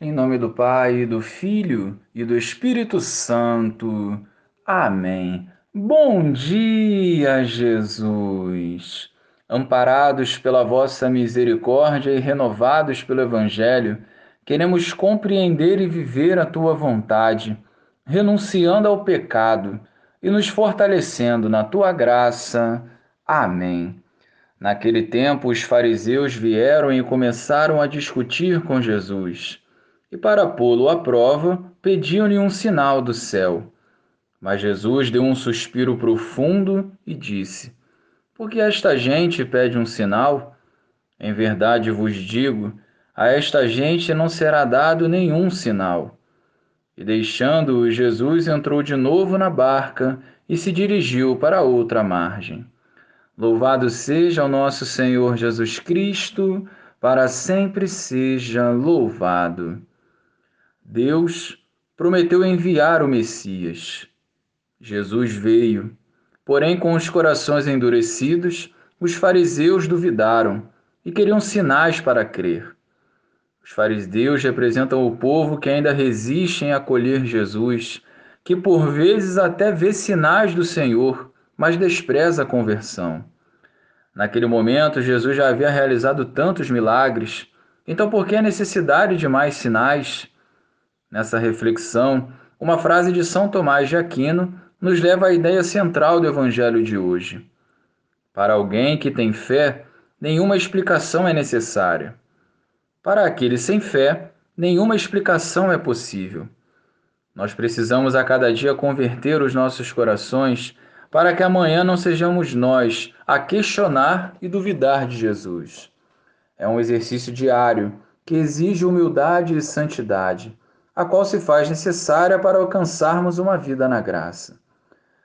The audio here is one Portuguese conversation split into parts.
Em nome do Pai, do Filho e do Espírito Santo. Amém. Bom dia, Jesus. Amparados pela vossa misericórdia e renovados pelo Evangelho, queremos compreender e viver a tua vontade, renunciando ao pecado e nos fortalecendo na tua graça. Amém. Naquele tempo, os fariseus vieram e começaram a discutir com Jesus e, para pô-lo à prova, pediam-lhe um sinal do céu. Mas Jesus deu um suspiro profundo e disse: Por que esta gente pede um sinal? Em verdade vos digo, a esta gente não será dado nenhum sinal. E deixando-o, Jesus entrou de novo na barca e se dirigiu para outra margem. Louvado seja o nosso Senhor Jesus Cristo, para sempre seja louvado. Deus prometeu enviar o Messias. Jesus veio, porém, com os corações endurecidos, os fariseus duvidaram e queriam sinais para crer. Os fariseus representam o povo que ainda resiste em acolher Jesus, que por vezes até vê sinais do Senhor, mas despreza a conversão. Naquele momento, Jesus já havia realizado tantos milagres, então por que a necessidade de mais sinais? Nessa reflexão, uma frase de São Tomás de Aquino nos leva à ideia central do Evangelho de hoje. Para alguém que tem fé, nenhuma explicação é necessária. Para aquele sem fé, nenhuma explicação é possível. Nós precisamos a cada dia converter os nossos corações para que amanhã não sejamos nós a questionar e duvidar de Jesus. É um exercício diário que exige humildade e santidade a qual se faz necessária para alcançarmos uma vida na graça.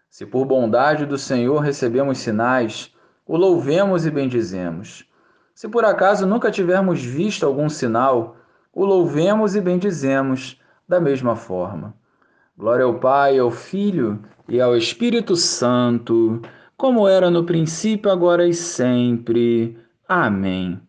Se por bondade do Senhor recebemos sinais, o louvemos e bendizemos. Se por acaso nunca tivermos visto algum sinal, o louvemos e bendizemos da mesma forma. Glória ao Pai, ao Filho e ao Espírito Santo, como era no princípio, agora e sempre. Amém.